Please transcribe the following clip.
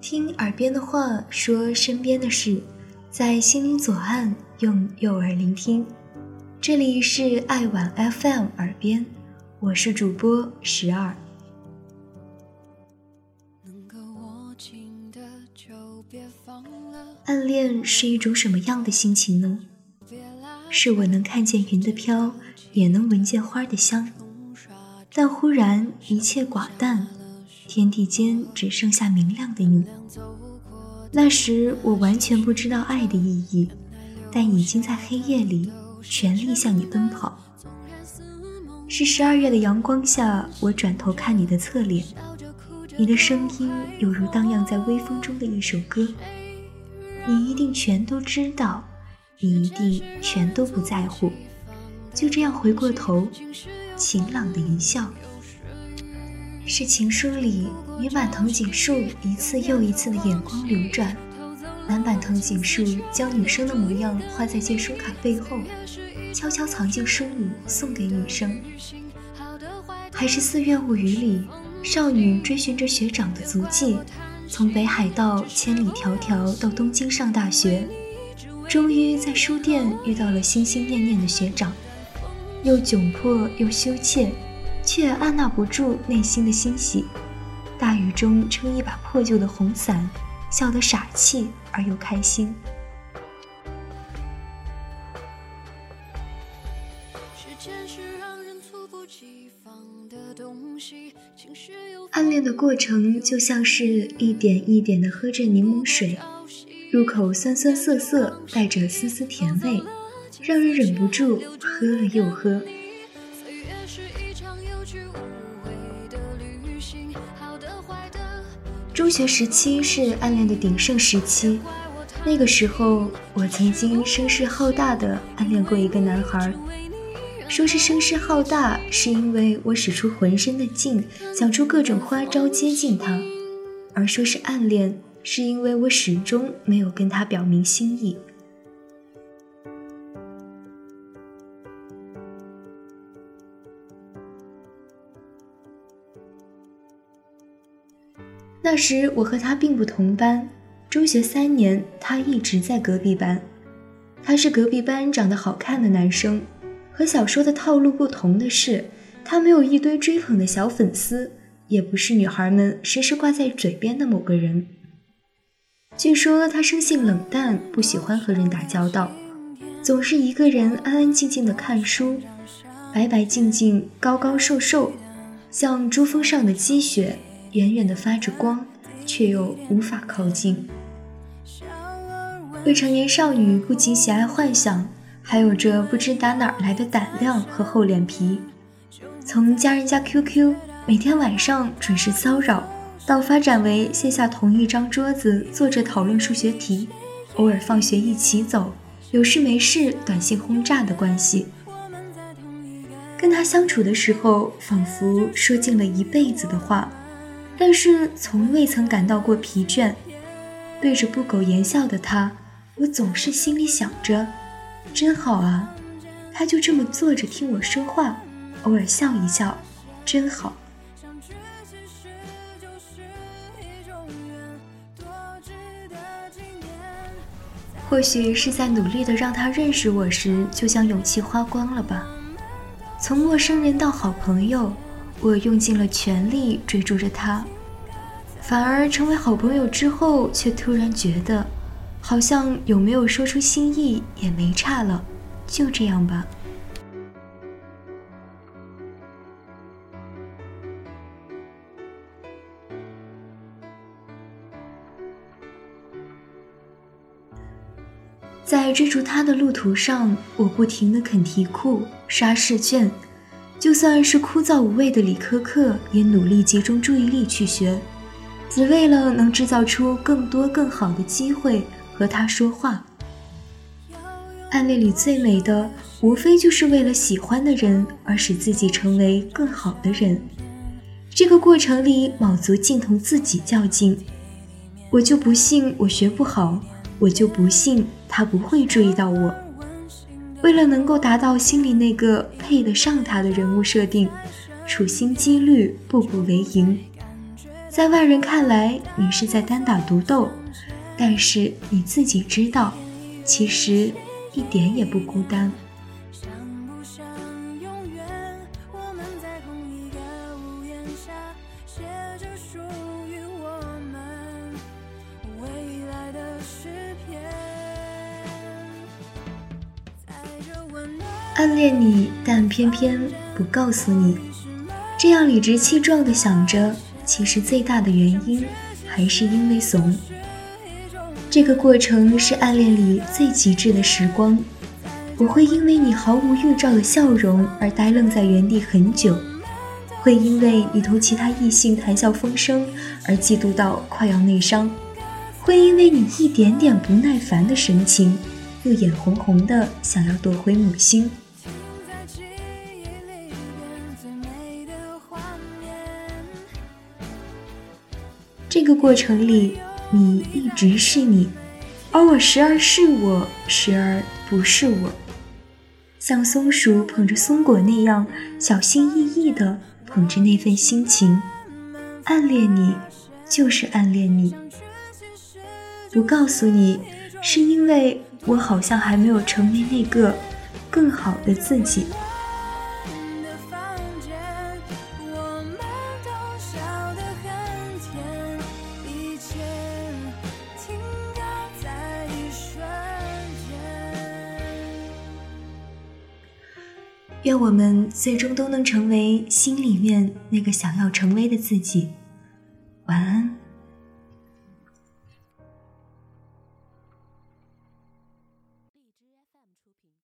听耳边的话，说身边的事，在心灵左岸用右耳聆听。这里是爱晚 FM 耳边，我是主播十二。暗恋是一种什么样的心情呢？是我能看见云的飘，也能闻见花的香，但忽然一切寡淡。天地间只剩下明亮的你。那时我完全不知道爱的意义，但已经在黑夜里全力向你奔跑。是十二月的阳光下，我转头看你的侧脸，你的声音犹如荡漾在微风中的一首歌。你一定全都知道，你一定全都不在乎。就这样回过头，晴朗的一笑。是情书里女版藤井树一次又一次的眼光流转，男版藤井树将女生的模样画在借书卡背后，悄悄藏进书里送给女生。还是《四月物语》里少女追寻着学长的足迹，从北海道千里迢迢到东京上大学，终于在书店遇到了心心念念的学长，又窘迫又羞怯。却按捺不住内心的欣喜，大雨中撑一把破旧的红伞，笑得傻气而又开心。暗恋的过程就像是一点一点的喝着柠檬水，入口酸酸涩涩，带着丝丝甜味，让人忍不住喝了又喝。中学时期是暗恋的鼎盛时期，那个时候我曾经声势浩大的暗恋过一个男孩。说是声势浩大，是因为我使出浑身的劲，想出各种花招接近他；而说是暗恋，是因为我始终没有跟他表明心意。那时我和他并不同班，中学三年他一直在隔壁班。他是隔壁班长得好看的男生，和小说的套路不同的是，他没有一堆追捧的小粉丝，也不是女孩们时时挂在嘴边的某个人。据说他生性冷淡，不喜欢和人打交道，总是一个人安安静静的看书，白白净净，高高瘦瘦，像珠峰上的积雪。远远的发着光，却又无法靠近。未成年少女不仅喜爱幻想，还有着不知打哪儿来的胆量和厚脸皮。从加人家 QQ，每天晚上准时骚扰，到发展为线下同一张桌子坐着讨论数学题，偶尔放学一起走，有事没事短信轰炸的关系。跟他相处的时候，仿佛说尽了一辈子的话。但是从未曾感到过疲倦，对着不苟言笑的他，我总是心里想着，真好啊！他就这么坐着听我说话，偶尔笑一笑，真好。或许是在努力的让他认识我时，就将勇气花光了吧。从陌生人到好朋友。我用尽了全力追逐着他，反而成为好朋友之后，却突然觉得，好像有没有说出心意也没差了，就这样吧。在追逐他的路途上，我不停的啃题库、刷试卷。就算是枯燥无味的理科课，也努力集中注意力去学，只为了能制造出更多更好的机会和他说话。暗恋里最美的，无非就是为了喜欢的人而使自己成为更好的人。这个过程里，卯足劲同自己较劲。我就不信我学不好，我就不信他不会注意到我。为了能够达到心里那个配得上他的人物设定，处心积虑，步步为营。在外人看来，你是在单打独斗，但是你自己知道，其实一点也不孤单。暗恋你，但偏偏不告诉你，这样理直气壮的想着，其实最大的原因还是因为怂。这个过程是暗恋里最极致的时光，我会因为你毫无预兆的笑容而呆愣在原地很久，会因为你同其他异性谈笑风生而嫉妒到快要内伤，会因为你一点点不耐烦的神情，又眼红红的想要夺回母心。这个过程里，你一直是你，而我时而是我，时而不是我。像松鼠捧着松果那样小心翼翼地捧着那份心情，暗恋你就是暗恋你。不告诉你，是因为我好像还没有成为那个更好的自己。愿我们最终都能成为心里面那个想要成为的自己。晚安。